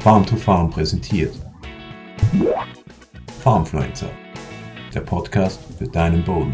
Farm to Farm präsentiert. Farmfluencer, der Podcast für deinen Boden.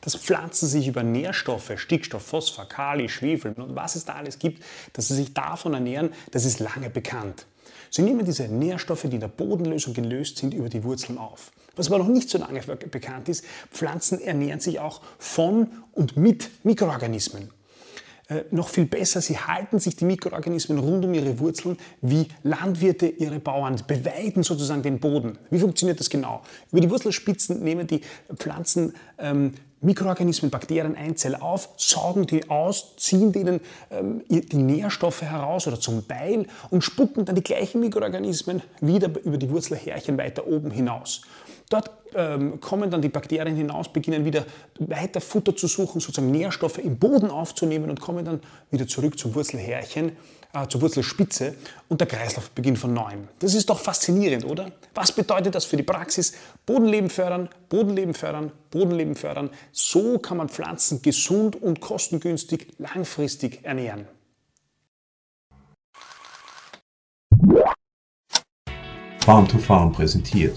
Dass Pflanzen sich über Nährstoffe, Stickstoff, Phosphor, Kali, Schwefel und was es da alles gibt, dass sie sich davon ernähren, das ist lange bekannt. Sie nehmen diese Nährstoffe, die in der Bodenlösung gelöst sind, über die Wurzeln auf. Was aber noch nicht so lange bekannt ist, Pflanzen ernähren sich auch von und mit Mikroorganismen. Äh, noch viel besser, sie halten sich die Mikroorganismen rund um ihre Wurzeln, wie Landwirte ihre Bauern beweiden sozusagen den Boden. Wie funktioniert das genau? Über die Wurzelspitzen nehmen die Pflanzen ähm, Mikroorganismen, Bakterien, Einzeller auf, saugen die aus, ziehen denen ähm, die Nährstoffe heraus oder zum Beil und spucken dann die gleichen Mikroorganismen wieder über die Wurzelhärchen weiter oben hinaus. Dort ähm, kommen dann die Bakterien hinaus, beginnen wieder weiter Futter zu suchen, sozusagen Nährstoffe im Boden aufzunehmen und kommen dann wieder zurück zum Wurzelhärchen, äh, zur Wurzelspitze und der Kreislauf beginnt von neuem. Das ist doch faszinierend, oder? Was bedeutet das für die Praxis? Bodenleben fördern, Bodenleben fördern, Bodenleben fördern. So kann man Pflanzen gesund und kostengünstig langfristig ernähren. Farm to Farm präsentiert.